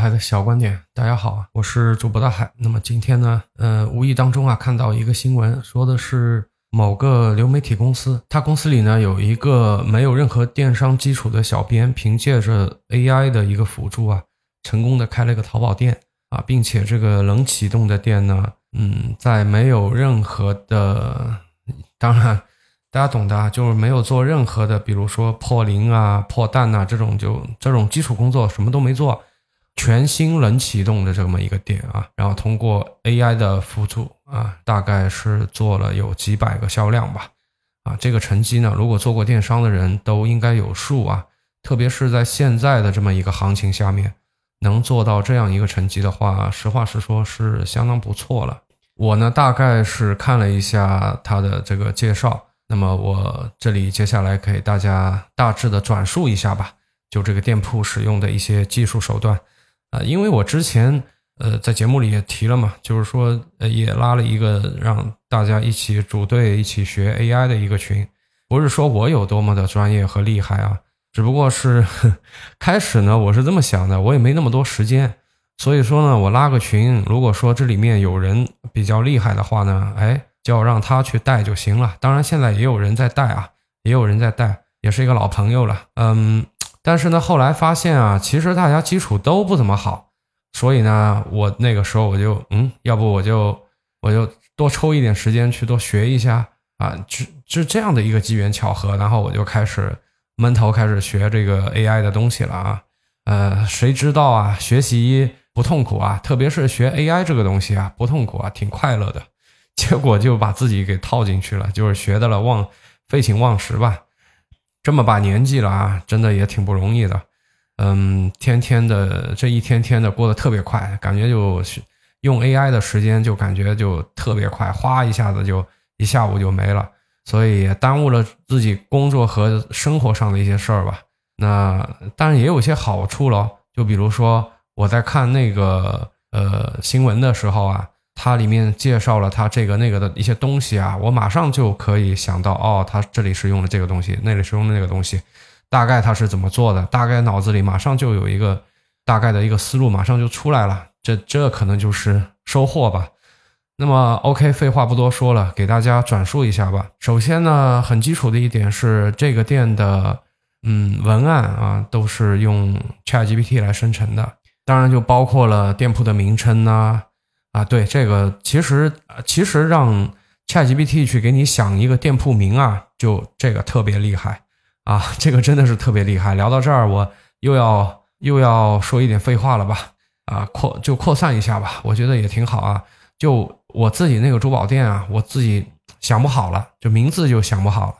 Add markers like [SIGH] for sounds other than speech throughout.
海的小观点，大家好啊，我是主播大海。那么今天呢，呃，无意当中啊看到一个新闻，说的是某个流媒体公司，他公司里呢有一个没有任何电商基础的小编，凭借着 AI 的一个辅助啊，成功的开了一个淘宝店啊，并且这个冷启动的店呢，嗯，在没有任何的，当然大家懂的啊，就是没有做任何的，比如说破零啊、破蛋呐这种就这种基础工作什么都没做。全新冷启动的这么一个店啊，然后通过 AI 的辅助啊，大概是做了有几百个销量吧，啊，这个成绩呢，如果做过电商的人都应该有数啊，特别是在现在的这么一个行情下面，能做到这样一个成绩的话，实话实说，是相当不错了。我呢，大概是看了一下他的这个介绍，那么我这里接下来给大家大致的转述一下吧，就这个店铺使用的一些技术手段。啊，因为我之前呃在节目里也提了嘛，就是说呃也拉了一个让大家一起组队一起学 AI 的一个群，不是说我有多么的专业和厉害啊，只不过是 [LAUGHS] 开始呢我是这么想的，我也没那么多时间，所以说呢我拉个群，如果说这里面有人比较厉害的话呢，哎就要让他去带就行了。当然现在也有人在带啊，也有人在带，也是一个老朋友了，嗯。但是呢，后来发现啊，其实大家基础都不怎么好，所以呢，我那个时候我就嗯，要不我就我就多抽一点时间去多学一下啊，就就这样的一个机缘巧合，然后我就开始闷头开始学这个 AI 的东西了啊，呃，谁知道啊，学习不痛苦啊，特别是学 AI 这个东西啊，不痛苦啊，挺快乐的，结果就把自己给套进去了，就是学的了忘废寝忘食吧。这么把年纪了啊，真的也挺不容易的，嗯，天天的这一天天的过得特别快，感觉就用 AI 的时间就感觉就特别快，哗一下子就一下午就没了，所以也耽误了自己工作和生活上的一些事儿吧。那当然也有些好处咯，就比如说我在看那个呃新闻的时候啊。它里面介绍了它这个那个的一些东西啊，我马上就可以想到哦，它这里是用的这个东西，那里是用的那个东西，大概它是怎么做的，大概脑子里马上就有一个大概的一个思路，马上就出来了。这这可能就是收获吧。那么 OK，废话不多说了，给大家转述一下吧。首先呢，很基础的一点是这个店的嗯文案啊都是用 ChatGPT 来生成的，当然就包括了店铺的名称呐。啊，对这个其实其实让 ChatGPT 去给你想一个店铺名啊，就这个特别厉害啊，这个真的是特别厉害。聊到这儿，我又要又要说一点废话了吧？啊，扩就扩散一下吧，我觉得也挺好啊。就我自己那个珠宝店啊，我自己想不好了，就名字就想不好了，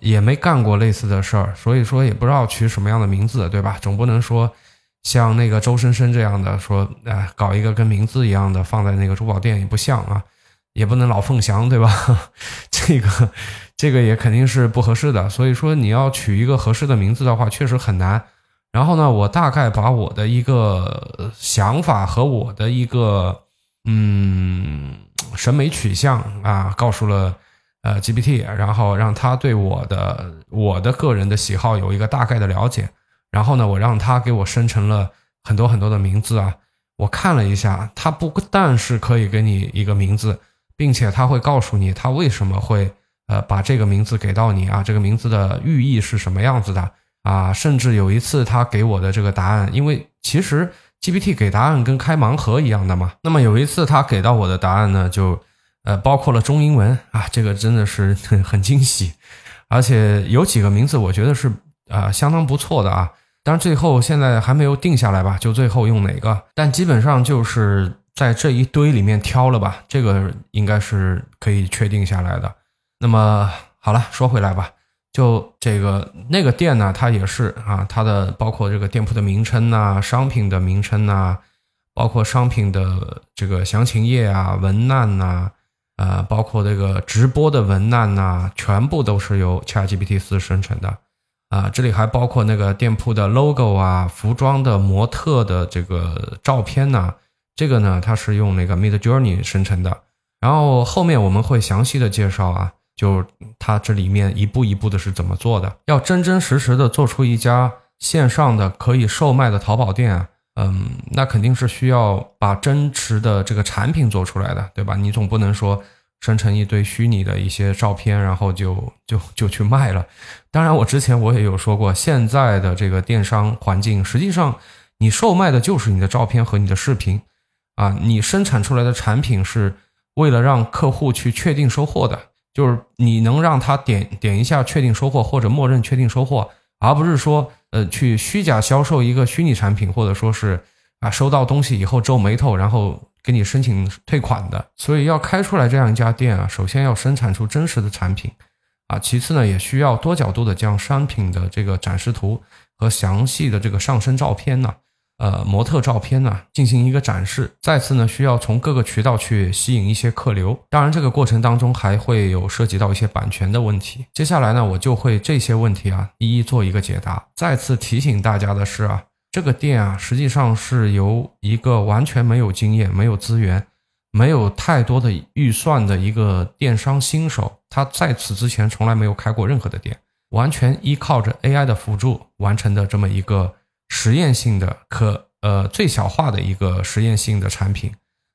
也没干过类似的事儿，所以说也不知道取什么样的名字，对吧？总不能说。像那个周生生这样的说，哎，搞一个跟名字一样的放在那个珠宝店也不像啊，也不能老凤祥对吧？[LAUGHS] 这个这个也肯定是不合适的。所以说你要取一个合适的名字的话，确实很难。然后呢，我大概把我的一个想法和我的一个嗯审美取向啊，告诉了呃 GPT，然后让他对我的我的个人的喜好有一个大概的了解。然后呢，我让他给我生成了很多很多的名字啊。我看了一下，他不但是可以给你一个名字，并且他会告诉你他为什么会呃把这个名字给到你啊，这个名字的寓意是什么样子的啊。甚至有一次他给我的这个答案，因为其实 GPT 给答案跟开盲盒一样的嘛。那么有一次他给到我的答案呢，就呃包括了中英文啊，这个真的是很惊喜，而且有几个名字我觉得是啊相当不错的啊。当然，最后现在还没有定下来吧？就最后用哪个？但基本上就是在这一堆里面挑了吧，这个应该是可以确定下来的。那么好了，说回来吧，就这个那个店呢，它也是啊，它的包括这个店铺的名称呐、商品的名称呐，包括商品的这个详情页啊、文案呐，呃，包括这个直播的文案呐，全部都是由 ChatGPT 四生成的。啊，这里还包括那个店铺的 logo 啊，服装的模特的这个照片呢，这个呢它是用那个 Mid Journey 生成的。然后后面我们会详细的介绍啊，就它这里面一步一步的是怎么做的。要真真实实的做出一家线上的可以售卖的淘宝店啊，嗯，那肯定是需要把真实的这个产品做出来的，对吧？你总不能说生成一堆虚拟的一些照片，然后就就就去卖了。当然，我之前我也有说过，现在的这个电商环境，实际上你售卖的就是你的照片和你的视频啊，你生产出来的产品是为了让客户去确定收货的，就是你能让他点点一下确定收货或者默认确定收货，而不是说。呃，去虚假销售一个虚拟产品，或者说是啊，收到东西以后皱眉头，然后给你申请退款的。所以要开出来这样一家店啊，首先要生产出真实的产品啊，其次呢，也需要多角度的将商品的这个展示图和详细的这个上身照片呢。呃，模特照片呢，进行一个展示。再次呢，需要从各个渠道去吸引一些客流。当然，这个过程当中还会有涉及到一些版权的问题。接下来呢，我就会这些问题啊，一一做一个解答。再次提醒大家的是啊，这个店啊，实际上是由一个完全没有经验、没有资源、没有太多的预算的一个电商新手，他在此之前从来没有开过任何的店，完全依靠着 AI 的辅助完成的这么一个。实验性的可呃最小化的一个实验性的产品，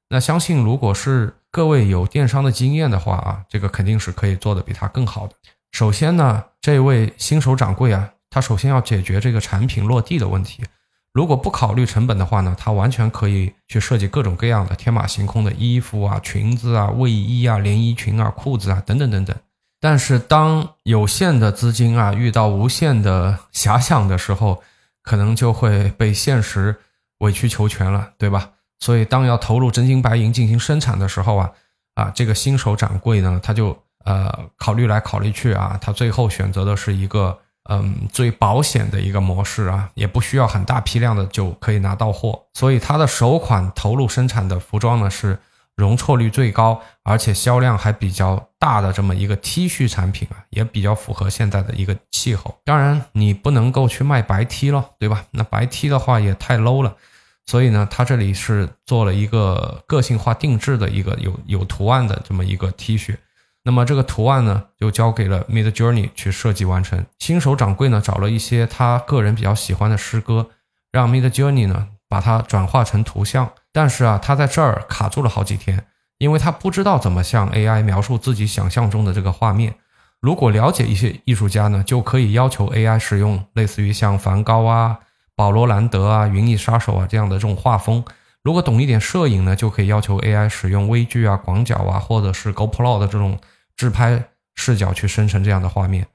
那相信如果是各位有电商的经验的话啊，这个肯定是可以做的比他更好的。首先呢，这位新手掌柜啊，他首先要解决这个产品落地的问题。如果不考虑成本的话呢，他完全可以去设计各种各样的天马行空的衣服啊、裙子啊、卫衣啊、连衣裙啊、裤子啊等等等等。但是当有限的资金啊遇到无限的遐想的时候，可能就会被现实委曲求全了，对吧？所以当要投入真金白银进行生产的时候啊，啊，这个新手掌柜呢，他就呃考虑来考虑去啊，他最后选择的是一个嗯最保险的一个模式啊，也不需要很大批量的就可以拿到货，所以它的首款投入生产的服装呢是。容错率最高，而且销量还比较大的这么一个 T 恤产品啊，也比较符合现在的一个气候。当然，你不能够去卖白 T 了，对吧？那白 T 的话也太 low 了。所以呢，它这里是做了一个个性化定制的一个有有图案的这么一个 T 恤。那么这个图案呢，就交给了 Mid Journey 去设计完成。新手掌柜呢，找了一些他个人比较喜欢的诗歌，让 Mid Journey 呢把它转化成图像。但是啊，他在这儿卡住了好几天，因为他不知道怎么向 AI 描述自己想象中的这个画面。如果了解一些艺术家呢，就可以要求 AI 使用类似于像梵高啊、保罗·兰德啊、云翼杀手啊这样的这种画风。如果懂一点摄影呢，就可以要求 AI 使用微距啊、广角啊，或者是 GoPro 的这种自拍视角去生成这样的画面。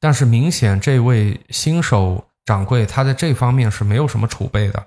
但是明显这位新手掌柜他在这方面是没有什么储备的。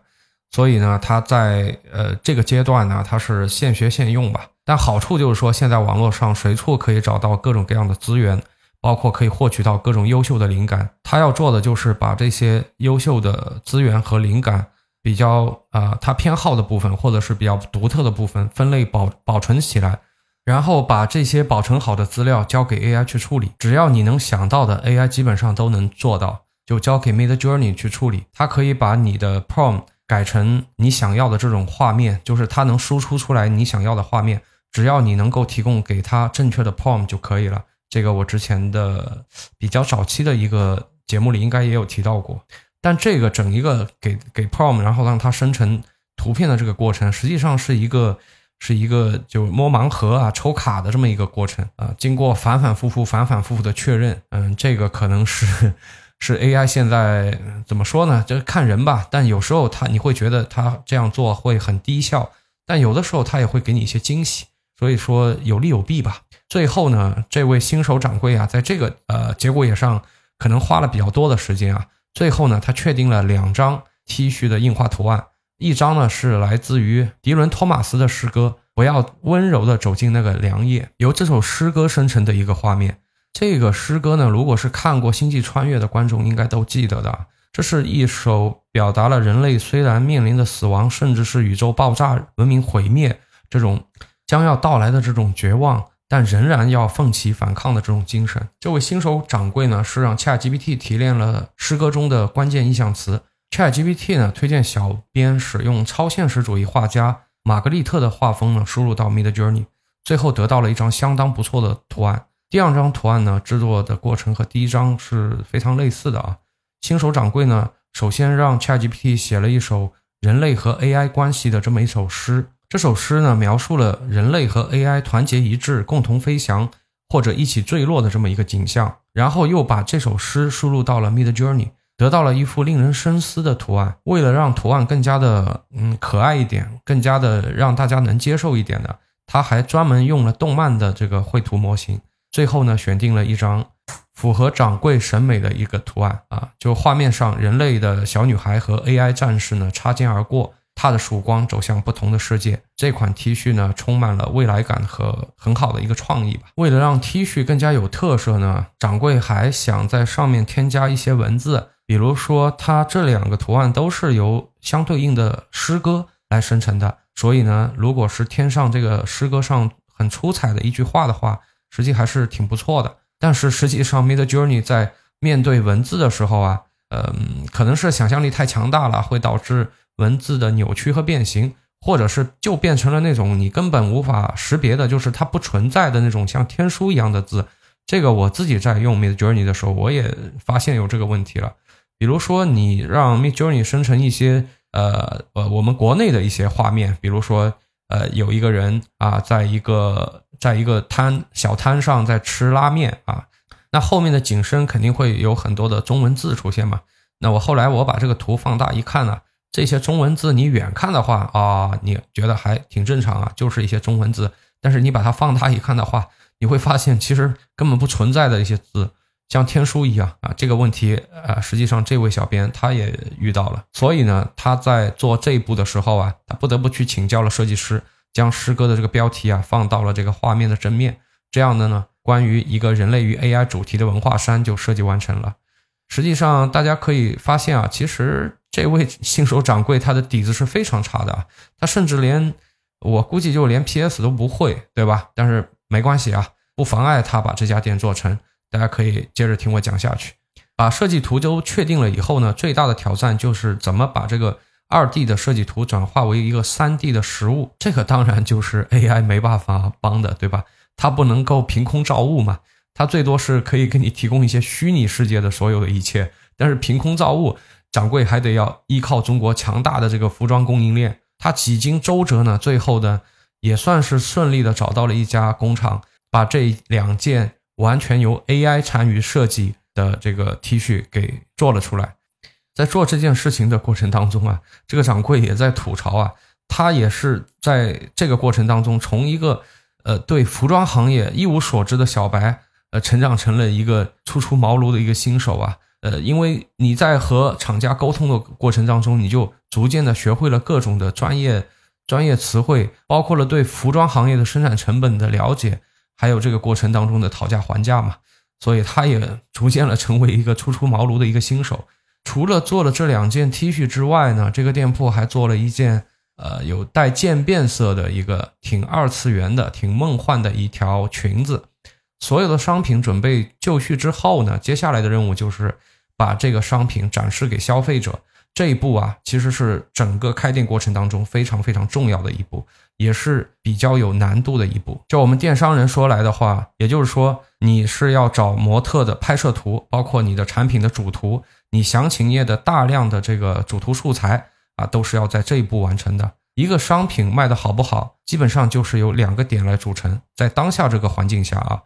所以呢，他在呃这个阶段呢，他是现学现用吧。但好处就是说，现在网络上随处可以找到各种各样的资源，包括可以获取到各种优秀的灵感。他要做的就是把这些优秀的资源和灵感，比较啊他偏好的部分或者是比较独特的部分，分类保保存起来，然后把这些保存好的资料交给 AI 去处理。只要你能想到的，AI 基本上都能做到，就交给 Mid Journey 去处理。它可以把你的 Prompt。改成你想要的这种画面，就是它能输出出来你想要的画面，只要你能够提供给它正确的 prompt 就可以了。这个我之前的比较早期的一个节目里应该也有提到过。但这个整一个给给 prompt，然后让它生成图片的这个过程，实际上是一个是一个就摸盲盒啊、抽卡的这么一个过程啊。经过反反复复、反反复复的确认，嗯，这个可能是。是 AI 现在怎么说呢？就是看人吧。但有时候他你会觉得他这样做会很低效，但有的时候他也会给你一些惊喜。所以说有利有弊吧。最后呢，这位新手掌柜啊，在这个呃结果也上可能花了比较多的时间啊。最后呢，他确定了两张 T 恤的印花图案，一张呢是来自于迪伦·托马斯的诗歌《不要温柔的走进那个凉夜》，由这首诗歌生成的一个画面。这个诗歌呢，如果是看过《星际穿越》的观众，应该都记得的。这是一首表达了人类虽然面临着死亡，甚至是宇宙爆炸、文明毁灭这种将要到来的这种绝望，但仍然要奋起反抗的这种精神。这位新手掌柜呢，是让 ChatGPT 提炼了诗歌中的关键意象词。ChatGPT 呢，推荐小编使用超现实主义画家玛格丽特的画风呢，输入到 Mid Journey，最后得到了一张相当不错的图案。第二张图案呢，制作的过程和第一张是非常类似的啊。新手掌柜呢，首先让 ChatGPT 写了一首人类和 AI 关系的这么一首诗。这首诗呢，描述了人类和 AI 团结一致、共同飞翔或者一起坠落的这么一个景象，然后又把这首诗输入到了 Mid Journey，得到了一幅令人深思的图案。为了让图案更加的嗯可爱一点，更加的让大家能接受一点的，他还专门用了动漫的这个绘图模型。最后呢，选定了一张符合掌柜审美的一个图案啊，就画面上人类的小女孩和 AI 战士呢擦肩而过。他的曙光走向不同的世界。这款 T 恤呢，充满了未来感和很好的一个创意吧。为了让 T 恤更加有特色呢，掌柜还想在上面添加一些文字，比如说它这两个图案都是由相对应的诗歌来生成的。所以呢，如果是添上这个诗歌上很出彩的一句话的话，实际还是挺不错的。但是实际上，Mid Journey 在面对文字的时候啊，嗯，可能是想象力太强大了，会导致。文字的扭曲和变形，或者是就变成了那种你根本无法识别的，就是它不存在的那种像天书一样的字。这个我自己在用 Mid Journey 的时候，我也发现有这个问题了。比如说，你让 Mid Journey 生成一些呃呃我们国内的一些画面，比如说呃有一个人啊，在一个在一个摊小摊上在吃拉面啊，那后面的景深肯定会有很多的中文字出现嘛。那我后来我把这个图放大一看呢。这些中文字你远看的话啊，你觉得还挺正常啊，就是一些中文字。但是你把它放大一看的话，你会发现其实根本不存在的一些字，像天书一样啊。这个问题啊，实际上这位小编他也遇到了，所以呢，他在做这一步的时候啊，他不得不去请教了设计师，将诗歌的这个标题啊放到了这个画面的正面，这样的呢，关于一个人类与 AI 主题的文化衫就设计完成了。实际上大家可以发现啊，其实。这位新手掌柜他的底子是非常差的，他甚至连我估计就连 PS 都不会，对吧？但是没关系啊，不妨碍他把这家店做成。大家可以接着听我讲下去。把设计图都确定了以后呢，最大的挑战就是怎么把这个二 D 的设计图转化为一个三 D 的实物。这个当然就是 AI 没办法帮的，对吧？它不能够凭空造物嘛，它最多是可以给你提供一些虚拟世界的所有的一切，但是凭空造物。掌柜还得要依靠中国强大的这个服装供应链，他几经周折呢，最后呢也算是顺利的找到了一家工厂，把这两件完全由 AI 参与设计的这个 T 恤给做了出来。在做这件事情的过程当中啊，这个掌柜也在吐槽啊，他也是在这个过程当中从一个呃对服装行业一无所知的小白，呃成长成了一个初出茅庐的一个新手啊。呃，因为你在和厂家沟通的过程当中，你就逐渐的学会了各种的专业专业词汇，包括了对服装行业的生产成本的了解，还有这个过程当中的讨价还价嘛。所以他也逐渐了成为一个初出茅庐的一个新手。除了做了这两件 T 恤之外呢，这个店铺还做了一件呃有带渐变色的一个挺二次元的、挺梦幻的一条裙子。所有的商品准备就绪之后呢，接下来的任务就是。把这个商品展示给消费者这一步啊，其实是整个开店过程当中非常非常重要的一步，也是比较有难度的一步。就我们电商人说来的话，也就是说，你是要找模特的拍摄图，包括你的产品的主图，你详情页的大量的这个主图素材啊，都是要在这一步完成的。一个商品卖的好不好，基本上就是由两个点来组成。在当下这个环境下啊。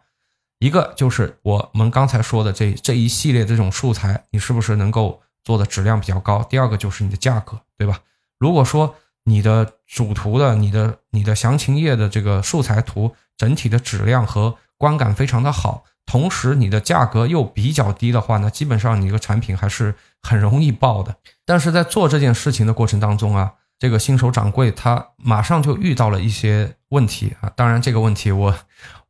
一个就是我们刚才说的这这一系列这种素材，你是不是能够做的质量比较高？第二个就是你的价格，对吧？如果说你的主图的、你的、你的详情页的这个素材图整体的质量和观感非常的好，同时你的价格又比较低的话，那基本上你一个产品还是很容易爆的。但是在做这件事情的过程当中啊，这个新手掌柜他马上就遇到了一些问题啊，当然这个问题我。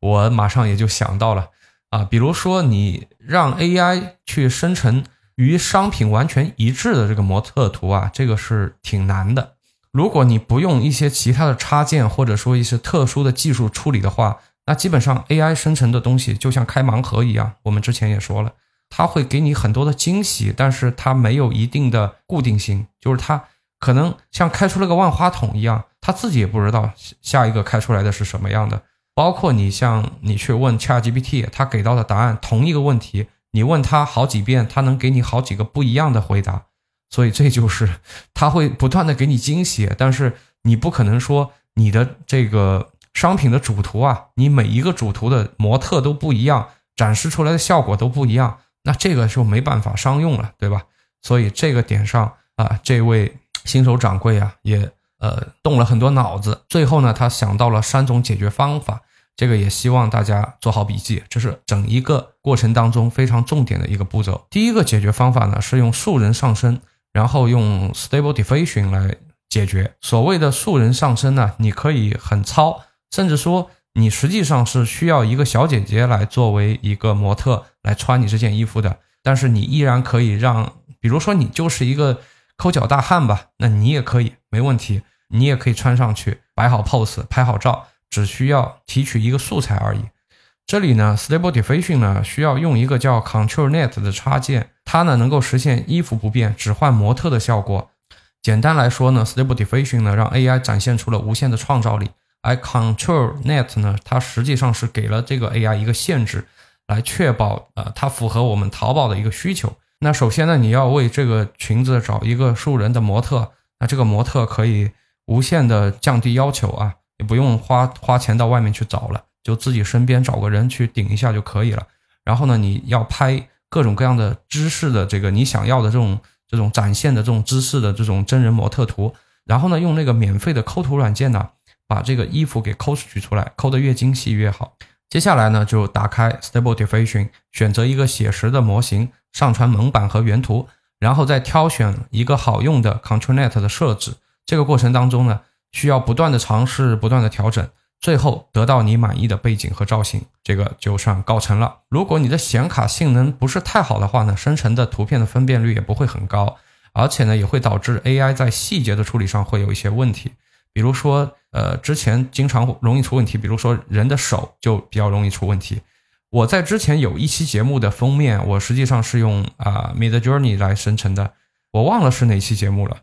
我马上也就想到了啊，比如说你让 AI 去生成与商品完全一致的这个模特图啊，这个是挺难的。如果你不用一些其他的插件或者说一些特殊的技术处理的话，那基本上 AI 生成的东西就像开盲盒一样。我们之前也说了，它会给你很多的惊喜，但是它没有一定的固定性，就是它可能像开出了个万花筒一样，它自己也不知道下一个开出来的是什么样的。包括你像你去问 ChatGPT，它给到的答案同一个问题，你问他好几遍，它能给你好几个不一样的回答。所以这就是它会不断的给你惊喜，但是你不可能说你的这个商品的主图啊，你每一个主图的模特都不一样，展示出来的效果都不一样，那这个就没办法商用了，对吧？所以这个点上啊，这位新手掌柜啊，也呃动了很多脑子，最后呢，他想到了三种解决方法。这个也希望大家做好笔记，这是整一个过程当中非常重点的一个步骤。第一个解决方法呢是用素人上身，然后用 Stable Diffusion 来解决。所谓的素人上身呢，你可以很糙，甚至说你实际上是需要一个小姐姐来作为一个模特来穿你这件衣服的，但是你依然可以让，比如说你就是一个抠脚大汉吧，那你也可以没问题，你也可以穿上去，摆好 pose，拍好照。只需要提取一个素材而已。这里呢，Stable Diffusion 呢需要用一个叫 Control Net 的插件，它呢能够实现衣服不变，只换模特的效果。简单来说呢，Stable Diffusion 呢让 AI 展现出了无限的创造力，而 Control Net 呢，它实际上是给了这个 AI 一个限制，来确保呃它符合我们淘宝的一个需求。那首先呢，你要为这个裙子找一个素人的模特，那这个模特可以无限的降低要求啊。也不用花花钱到外面去找了，就自己身边找个人去顶一下就可以了。然后呢，你要拍各种各样的姿势的这个你想要的这种这种展现的这种姿势的这种真人模特图。然后呢，用那个免费的抠图软件呢，把这个衣服给抠取出来，抠得越精细越好。接下来呢，就打开 Stable Diffusion，选择一个写实的模型，上传蒙版和原图，然后再挑选一个好用的 Control Net 的设置。这个过程当中呢。需要不断的尝试，不断的调整，最后得到你满意的背景和造型，这个就算告成了。如果你的显卡性能不是太好的话呢，生成的图片的分辨率也不会很高，而且呢也会导致 AI 在细节的处理上会有一些问题。比如说，呃，之前经常容易出问题，比如说人的手就比较容易出问题。我在之前有一期节目的封面，我实际上是用啊 Mid Journey 来生成的，我忘了是哪期节目了。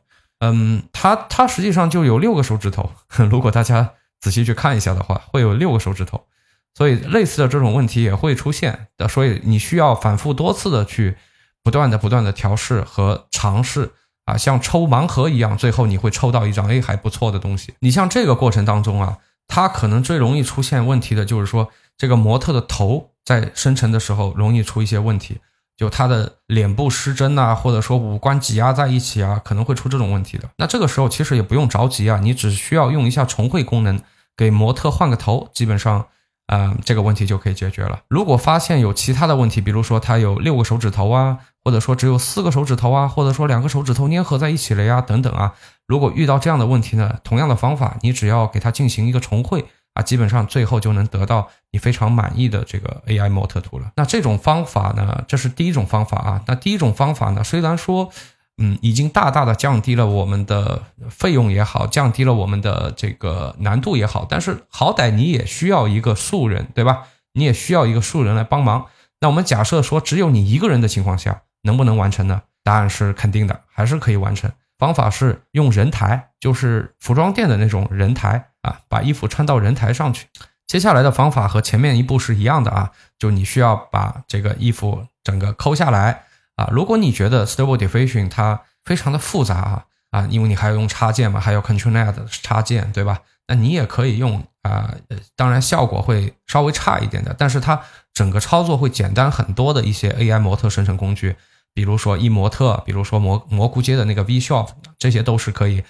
嗯，它它实际上就有六个手指头，[LAUGHS] 如果大家仔细去看一下的话，会有六个手指头，所以类似的这种问题也会出现的，所以你需要反复多次的去不断的不断的调试和尝试啊，像抽盲盒一样，最后你会抽到一张哎还不错的东西。你像这个过程当中啊，它可能最容易出现问题的就是说这个模特的头在生成的时候容易出一些问题。就他的脸部失真呐，或者说五官挤压在一起啊，可能会出这种问题的。那这个时候其实也不用着急啊，你只需要用一下重绘功能，给模特换个头，基本上，嗯，这个问题就可以解决了。如果发现有其他的问题，比如说他有六个手指头啊，或者说只有四个手指头啊，或者说两个手指头粘合在一起了呀，等等啊，如果遇到这样的问题呢，同样的方法，你只要给它进行一个重绘。啊，基本上最后就能得到你非常满意的这个 AI 模特图了。那这种方法呢，这是第一种方法啊。那第一种方法呢，虽然说，嗯，已经大大的降低了我们的费用也好，降低了我们的这个难度也好，但是好歹你也需要一个素人，对吧？你也需要一个素人来帮忙。那我们假设说，只有你一个人的情况下，能不能完成呢？答案是肯定的，还是可以完成。方法是用人台，就是服装店的那种人台。啊，把衣服穿到人台上去。接下来的方法和前面一步是一样的啊，就你需要把这个衣服整个抠下来啊。如果你觉得 Stable Diffusion 它非常的复杂啊啊，因为你还要用插件嘛，还有 Control Net 插件，对吧？那你也可以用啊，当然效果会稍微差一点的，但是它整个操作会简单很多的一些 AI 模特生成工具，比如说一模特，比如说蘑蘑菇街的那个 V Shop，这些都是可以。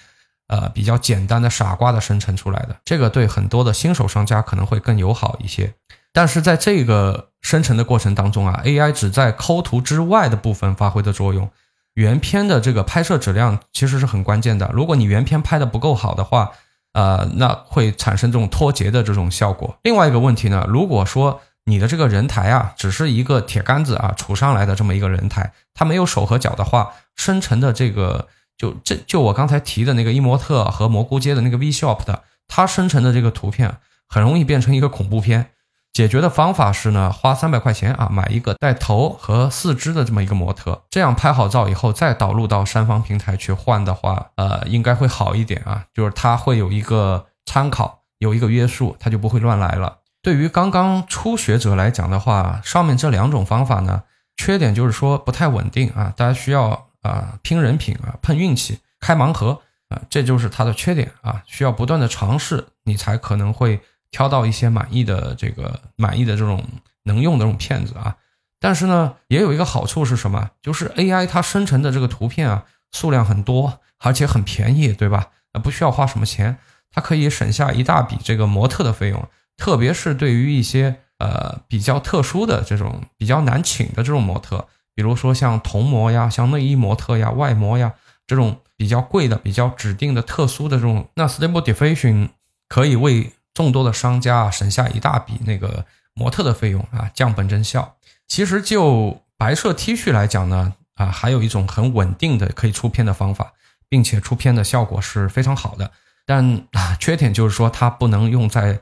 呃，比较简单的傻瓜的生成出来的，这个对很多的新手商家可能会更友好一些。但是在这个生成的过程当中啊，AI 只在抠图之外的部分发挥的作用，原片的这个拍摄质量其实是很关键的。如果你原片拍的不够好的话，呃，那会产生这种脱节的这种效果。另外一个问题呢，如果说你的这个人台啊，只是一个铁杆子啊杵上来的这么一个人台，它没有手和脚的话，生成的这个。就这就我刚才提的那个伊模特和蘑菇街的那个 V Shop 的，它生成的这个图片很容易变成一个恐怖片。解决的方法是呢，花三百块钱啊，买一个带头和四肢的这么一个模特，这样拍好照以后再导入到三方平台去换的话，呃，应该会好一点啊。就是它会有一个参考，有一个约束，它就不会乱来了。对于刚刚初学者来讲的话，上面这两种方法呢，缺点就是说不太稳定啊，大家需要。啊拼人品啊碰运气开盲盒啊，这就是它的缺点啊，需要不断的尝试，你才可能会挑到一些满意的这个满意的这种能用的这种片子啊。但是呢，也有一个好处是什么？就是 AI 它生成的这个图片啊，数量很多，而且很便宜，对吧？啊，不需要花什么钱，它可以省下一大笔这个模特的费用，特别是对于一些呃比较特殊的这种比较难请的这种模特，比如说像童模呀、像内衣模特呀、外模呀这种比较贵的、比较指定的特殊的这种，那 Stable Diffusion 可以为众多的商家省下一大笔那个模特的费用啊，降本增效。其实就白色 T 恤来讲呢，啊，还有一种很稳定的可以出片的方法，并且出片的效果是非常好的。但啊，缺点就是说它不能用在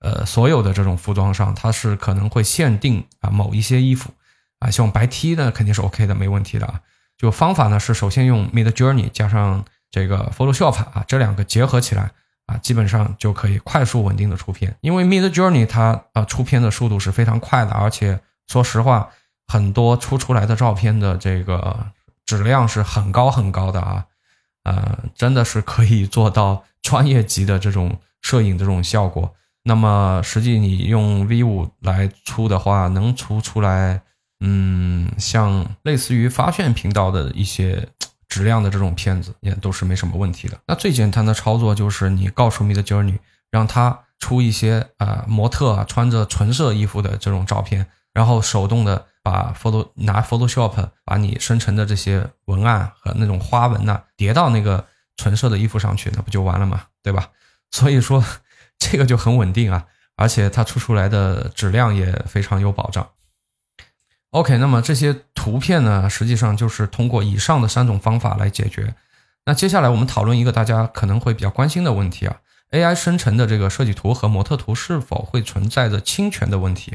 呃所有的这种服装上，它是可能会限定啊某一些衣服啊，像白 T 呢肯定是 OK 的，没问题的啊。就方法呢是首先用 Mid Journey 加上这个 Photoshop 啊，这两个结合起来啊，基本上就可以快速稳定的出片。因为 Mid Journey 它啊出片的速度是非常快的，而且说实话，很多出出来的照片的这个质量是很高很高的啊，呃，真的是可以做到专业级的这种摄影这种效果。那么实际你用 V 五来出的话，能出出来，嗯，像类似于发现频道的一些 [TSK] 质量的这种片子，也都是没什么问题的。那最简单的操作就是你告诉 Mid Journey，让他出一些啊模特啊穿着纯色衣服的这种照片。然后手动的把 photo 拿 Photoshop 把你生成的这些文案和那种花纹呐叠到那个纯色的衣服上去，那不就完了吗？对吧？所以说 [LAUGHS] 这个就很稳定啊，而且它出出来的质量也非常有保障。OK，那么这些图片呢，实际上就是通过以上的三种方法来解决。那接下来我们讨论一个大家可能会比较关心的问题啊：AI 生成的这个设计图和模特图是否会存在着侵权的问题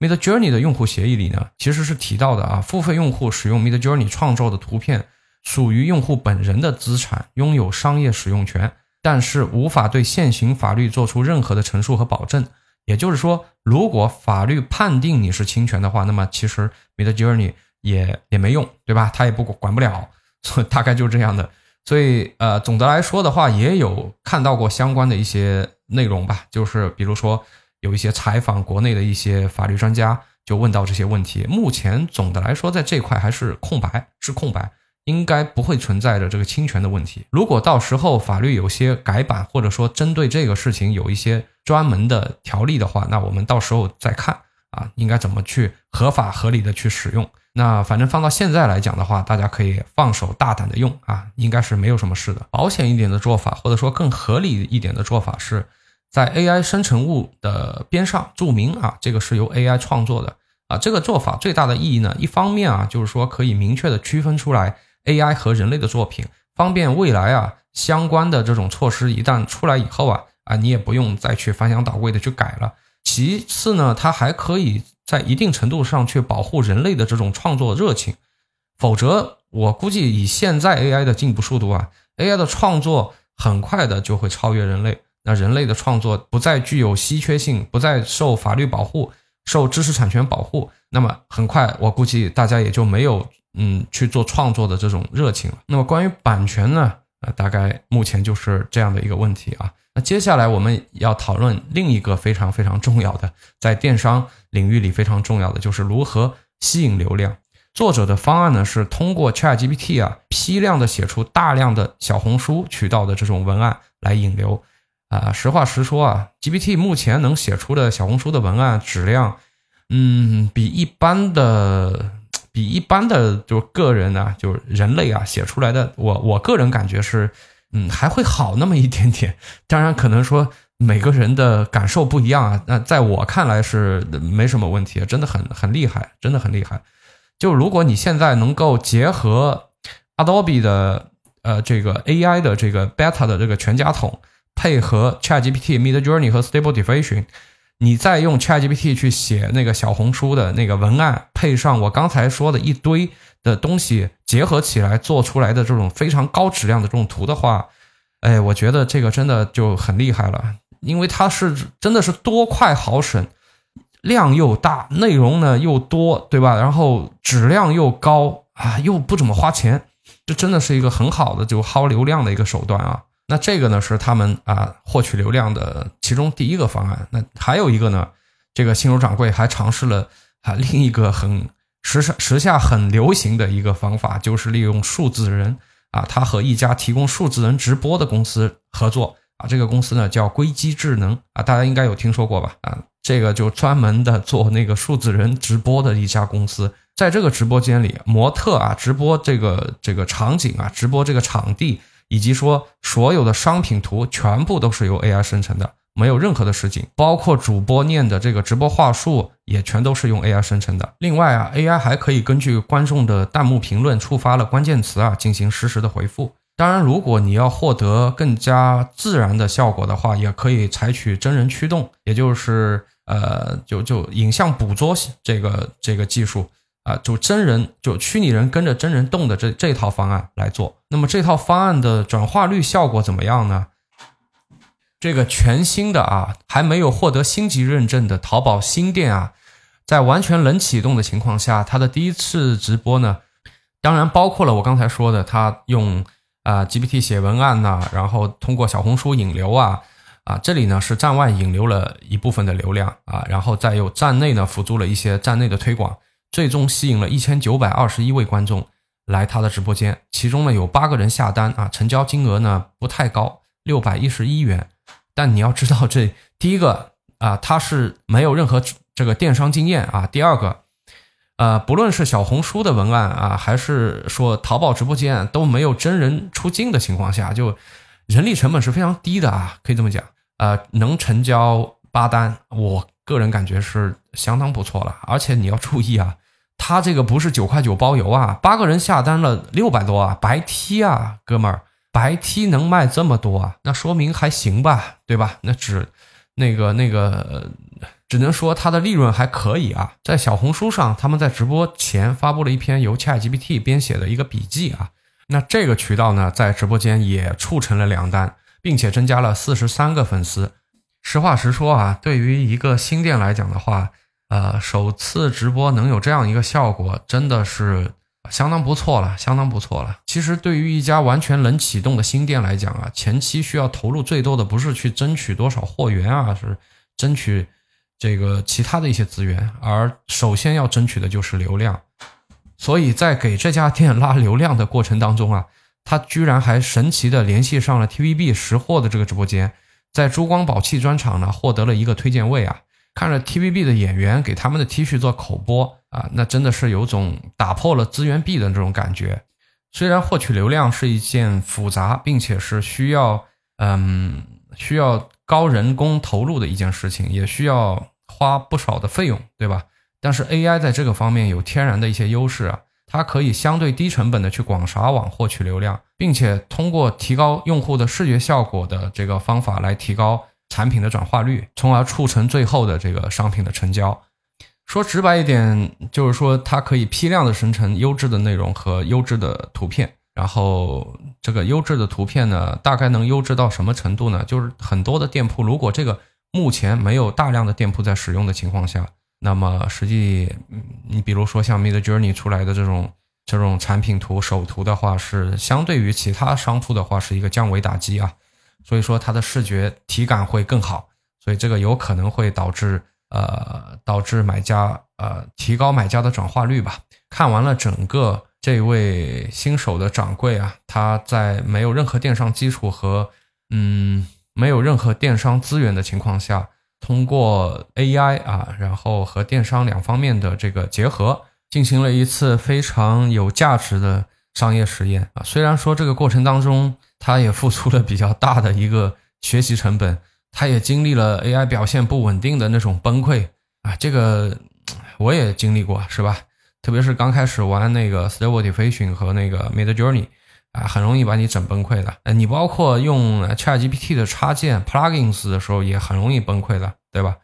？Mid Journey 的用户协议里呢，其实是提到的啊，付费用户使用 Mid Journey 创造的图片属于用户本人的资产，拥有商业使用权，但是无法对现行法律做出任何的陈述和保证。也就是说，如果法律判定你是侵权的话，那么其实 Mid Journey 也也没用，对吧？他也不管不了，[LAUGHS] 所以大概就是这样的。所以呃，总的来说的话，也有看到过相关的一些内容吧，就是比如说。有一些采访国内的一些法律专家，就问到这些问题。目前总的来说，在这块还是空白，是空白，应该不会存在着这个侵权的问题。如果到时候法律有些改版，或者说针对这个事情有一些专门的条例的话，那我们到时候再看啊，应该怎么去合法合理的去使用。那反正放到现在来讲的话，大家可以放手大胆的用啊，应该是没有什么事的。保险一点的做法，或者说更合理一点的做法是。在 AI 生成物的边上注明啊，这个是由 AI 创作的啊。这个做法最大的意义呢，一方面啊，就是说可以明确的区分出来 AI 和人类的作品，方便未来啊相关的这种措施一旦出来以后啊啊，你也不用再去翻箱倒柜的去改了。其次呢，它还可以在一定程度上去保护人类的这种创作热情，否则我估计以现在 AI 的进步速度啊，AI 的创作很快的就会超越人类。那人类的创作不再具有稀缺性，不再受法律保护、受知识产权保护，那么很快我估计大家也就没有嗯去做创作的这种热情了。那么关于版权呢？呃，大概目前就是这样的一个问题啊。那接下来我们要讨论另一个非常非常重要的，在电商领域里非常重要的就是如何吸引流量。作者的方案呢是通过 ChatGPT 啊批量的写出大量的小红书渠道的这种文案来引流。啊，实话实说啊，GPT 目前能写出的小红书的文案质量，嗯，比一般的，比一般的就是个人啊，就是人类啊写出来的，我我个人感觉是，嗯，还会好那么一点点。当然，可能说每个人的感受不一样啊。那在我看来是没什么问题，真的很很厉害，真的很厉害。就如果你现在能够结合 Adobe 的呃这个 AI 的这个 Beta 的这个全家桶。配合 ChatGPT、Mid Journey 和 Stable Diffusion，你再用 ChatGPT 去写那个小红书的那个文案，配上我刚才说的一堆的东西结合起来做出来的这种非常高质量的这种图的话，哎，我觉得这个真的就很厉害了，因为它是真的是多快好省，量又大，内容呢又多，对吧？然后质量又高啊，又不怎么花钱，这真的是一个很好的就薅流量的一个手段啊。那这个呢是他们啊获取流量的其中第一个方案。那还有一个呢，这个新手掌柜还尝试了啊另一个很时时时下很流行的一个方法，就是利用数字人啊，他和一家提供数字人直播的公司合作啊，这个公司呢叫硅基智能啊，大家应该有听说过吧？啊，这个就专门的做那个数字人直播的一家公司，在这个直播间里，模特啊直播这个这个场景啊，直播这个场地。以及说所有的商品图全部都是由 AI 生成的，没有任何的实景，包括主播念的这个直播话术也全都是用 AI 生成的。另外啊，AI 还可以根据观众的弹幕评论触发了关键词啊，进行实时的回复。当然，如果你要获得更加自然的效果的话，也可以采取真人驱动，也就是呃，就就影像捕捉这个这个技术。啊，就真人就虚拟人跟着真人动的这这套方案来做，那么这套方案的转化率效果怎么样呢？这个全新的啊，还没有获得星级认证的淘宝新店啊，在完全冷启动的情况下，它的第一次直播呢，当然包括了我刚才说的，它用啊 GPT 写文案呐，然后通过小红书引流啊，啊这里呢是站外引流了一部分的流量啊，然后再有站内呢辅助了一些站内的推广。最终吸引了一千九百二十一位观众来他的直播间，其中呢有八个人下单啊，成交金额呢不太高，六百一十一元。但你要知道，这第一个啊，他是没有任何这个电商经验啊；第二个，呃，不论是小红书的文案啊，还是说淘宝直播间都没有真人出镜的情况下，就人力成本是非常低的啊，可以这么讲。呃，能成交八单，我个人感觉是相当不错了。而且你要注意啊。[LAUGHS] 他这个不是九块九包邮啊，八个人下单了六百多啊，白 T 啊，哥们儿，白 T 能卖这么多啊，那说明还行吧，对吧？那只那个那个，只能说它的利润还可以啊。在小红书上，他们在直播前发布了一篇由 ChatGPT 编写的一个笔记啊，那这个渠道呢，在直播间也促成了两单，并且增加了四十三个粉丝。实话实说啊，对于一个新店来讲的话。呃，首次直播能有这样一个效果，真的是相当不错了，相当不错了。其实对于一家完全冷启动的新店来讲啊，前期需要投入最多的不是去争取多少货源啊，是争取这个其他的一些资源，而首先要争取的就是流量。所以在给这家店拉流量的过程当中啊，他居然还神奇的联系上了 TVB 识货的这个直播间，在珠光宝气专场呢获得了一个推荐位啊。看着 TVB 的演员给他们的 T 恤做口播啊，那真的是有种打破了资源壁的这种感觉。虽然获取流量是一件复杂并且是需要嗯需要高人工投入的一件事情，也需要花不少的费用，对吧？但是 AI 在这个方面有天然的一些优势啊，它可以相对低成本的去广撒网获取流量，并且通过提高用户的视觉效果的这个方法来提高。产品的转化率，从而促成最后的这个商品的成交。说直白一点，就是说它可以批量的生成优质的内容和优质的图片。然后这个优质的图片呢，大概能优质到什么程度呢？就是很多的店铺，如果这个目前没有大量的店铺在使用的情况下，那么实际，你比如说像 Mid Journey 出来的这种这种产品图、首图的话，是相对于其他商铺的话，是一个降维打击啊。所以说它的视觉体感会更好，所以这个有可能会导致呃导致买家呃提高买家的转化率吧。看完了整个这位新手的掌柜啊，他在没有任何电商基础和嗯没有任何电商资源的情况下，通过 AI 啊，然后和电商两方面的这个结合，进行了一次非常有价值的商业实验啊。虽然说这个过程当中。他也付出了比较大的一个学习成本，他也经历了 AI 表现不稳定的那种崩溃啊，这个我也经历过，是吧？特别是刚开始玩那个 Stable Diffusion 和那个 Mid Journey 啊，很容易把你整崩溃的。你包括用 ChatGPT 的插件 Plugins 的时候，也很容易崩溃的，对吧？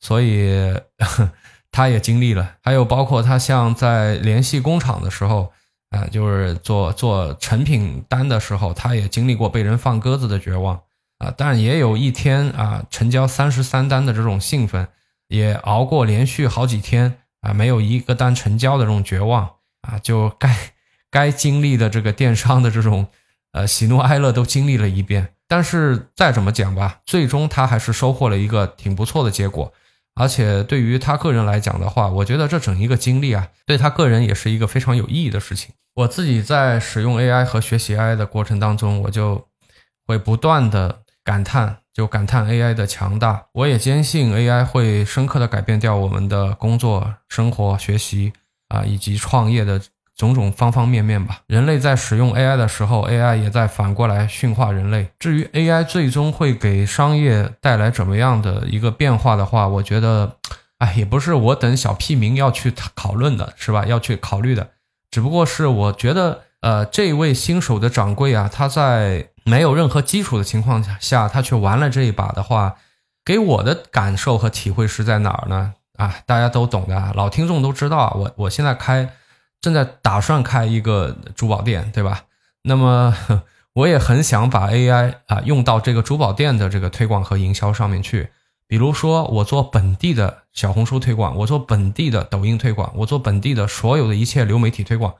所以 [LAUGHS] 他也经历了，还有包括他像在联系工厂的时候。啊，就是做做成品单的时候，他也经历过被人放鸽子的绝望啊，但也有一天啊，成交三十三单的这种兴奋，也熬过连续好几天啊，没有一个单成交的这种绝望啊，就该该经历的这个电商的这种呃喜怒哀乐都经历了一遍。但是再怎么讲吧，最终他还是收获了一个挺不错的结果。而且对于他个人来讲的话，我觉得这整一个经历啊，对他个人也是一个非常有意义的事情。我自己在使用 AI 和学习 AI 的过程当中，我就会不断的感叹，就感叹 AI 的强大。我也坚信 AI 会深刻的改变掉我们的工作、生活、学习啊，以及创业的。种种方方面面吧，人类在使用 AI 的时候，AI 也在反过来驯化人类。至于 AI 最终会给商业带来怎么样的一个变化的话，我觉得，哎，也不是我等小屁民要去讨论的，是吧？要去考虑的，只不过是我觉得，呃，这位新手的掌柜啊，他在没有任何基础的情况下，他去玩了这一把的话，给我的感受和体会是在哪儿呢？啊，大家都懂的，老听众都知道，我我现在开。正在打算开一个珠宝店，对吧？那么 [LAUGHS] 我也很想把 AI 啊用到这个珠宝店的这个推广和营销上面去。比如说，我做本地的小红书推广，我做本地的抖音推广，我做本地的所有的一切流媒体推广，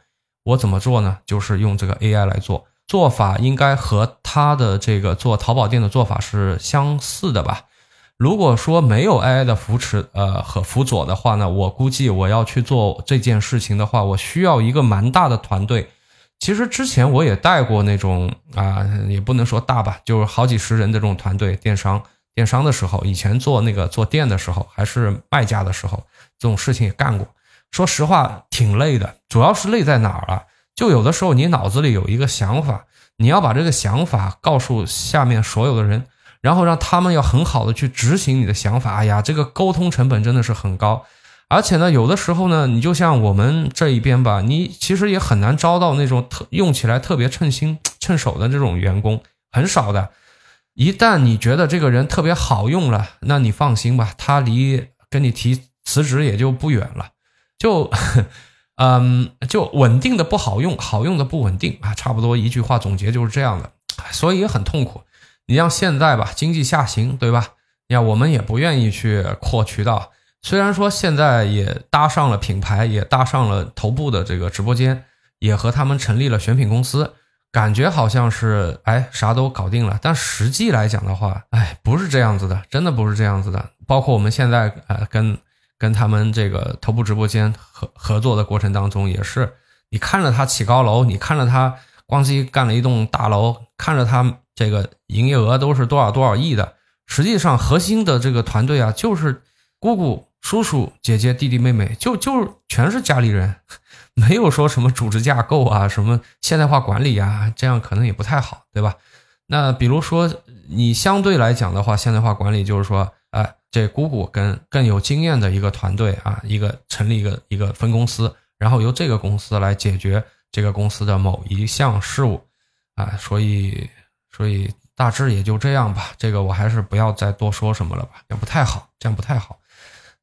我怎么做呢？就是用这个 AI 来做，做法应该和他的这个做淘宝店的做法是相似的吧？如果说没有 AI 的扶持，呃和辅佐的话呢，我估计我要去做这件事情的话，我需要一个蛮大的团队。其实之前我也带过那种啊，也不能说大吧，就是好几十人的这种团队，电商电商的时候，以前做那个做店的时候，还是卖家的时候，这种事情也干过。说实话，挺累的，主要是累在哪儿啊？就有的时候你脑子里有一个想法，你要把这个想法告诉下面所有的人。然后让他们要很好的去执行你的想法，哎呀，这个沟通成本真的是很高，而且呢，有的时候呢，你就像我们这一边吧，你其实也很难招到那种特用起来特别称心称手的这种员工，很少的。一旦你觉得这个人特别好用了，那你放心吧，他离跟你提辞职也就不远了。就，[LAUGHS] 嗯，就稳定的不好用，好用的不稳定啊，差不多一句话总结就是这样的，所以也很痛苦。你像现在吧，经济下行，对吧？你看我们也不愿意去扩渠道，虽然说现在也搭上了品牌，也搭上了头部的这个直播间，也和他们成立了选品公司，感觉好像是哎啥都搞定了。但实际来讲的话，哎不是这样子的，真的不是这样子的。包括我们现在呃跟跟他们这个头部直播间合合作的过程当中，也是你看着他起高楼，你看着他光机干了一栋大楼，看着他。这个营业额都是多少多少亿的，实际上核心的这个团队啊，就是姑姑、叔叔、姐姐、弟弟、妹妹，就就全是家里人，没有说什么组织架构啊，什么现代化管理啊，这样可能也不太好，对吧？那比如说你相对来讲的话，现代化管理就是说，哎，这姑姑跟更有经验的一个团队啊，一个成立一个一个分公司，然后由这个公司来解决这个公司的某一项事务啊，所以。所以大致也就这样吧，这个我还是不要再多说什么了吧，这样不太好，这样不太好。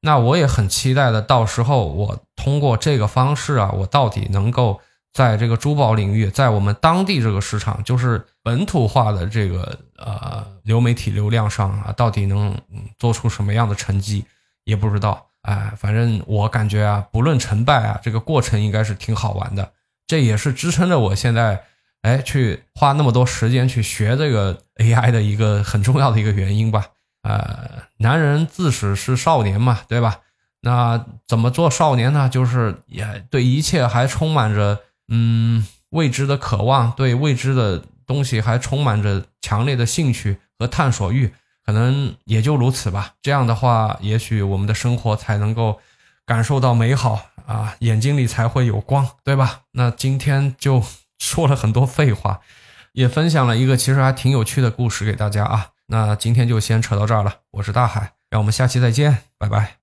那我也很期待的，到时候我通过这个方式啊，我到底能够在这个珠宝领域，在我们当地这个市场，就是本土化的这个呃流媒体流量上啊，到底能做出什么样的成绩，也不知道。哎，反正我感觉啊，不论成败啊，这个过程应该是挺好玩的，这也是支撑着我现在。哎，去花那么多时间去学这个 AI 的一个很重要的一个原因吧。呃，男人自始是少年嘛，对吧？那怎么做少年呢？就是也对一切还充满着嗯未知的渴望，对未知的东西还充满着强烈的兴趣和探索欲，可能也就如此吧。这样的话，也许我们的生活才能够感受到美好啊，眼睛里才会有光，对吧？那今天就。[LAUGHS] 说了很多废话，也分享了一个其实还挺有趣的故事给大家啊。那今天就先扯到这儿了，我是大海，让我们下期再见，拜拜。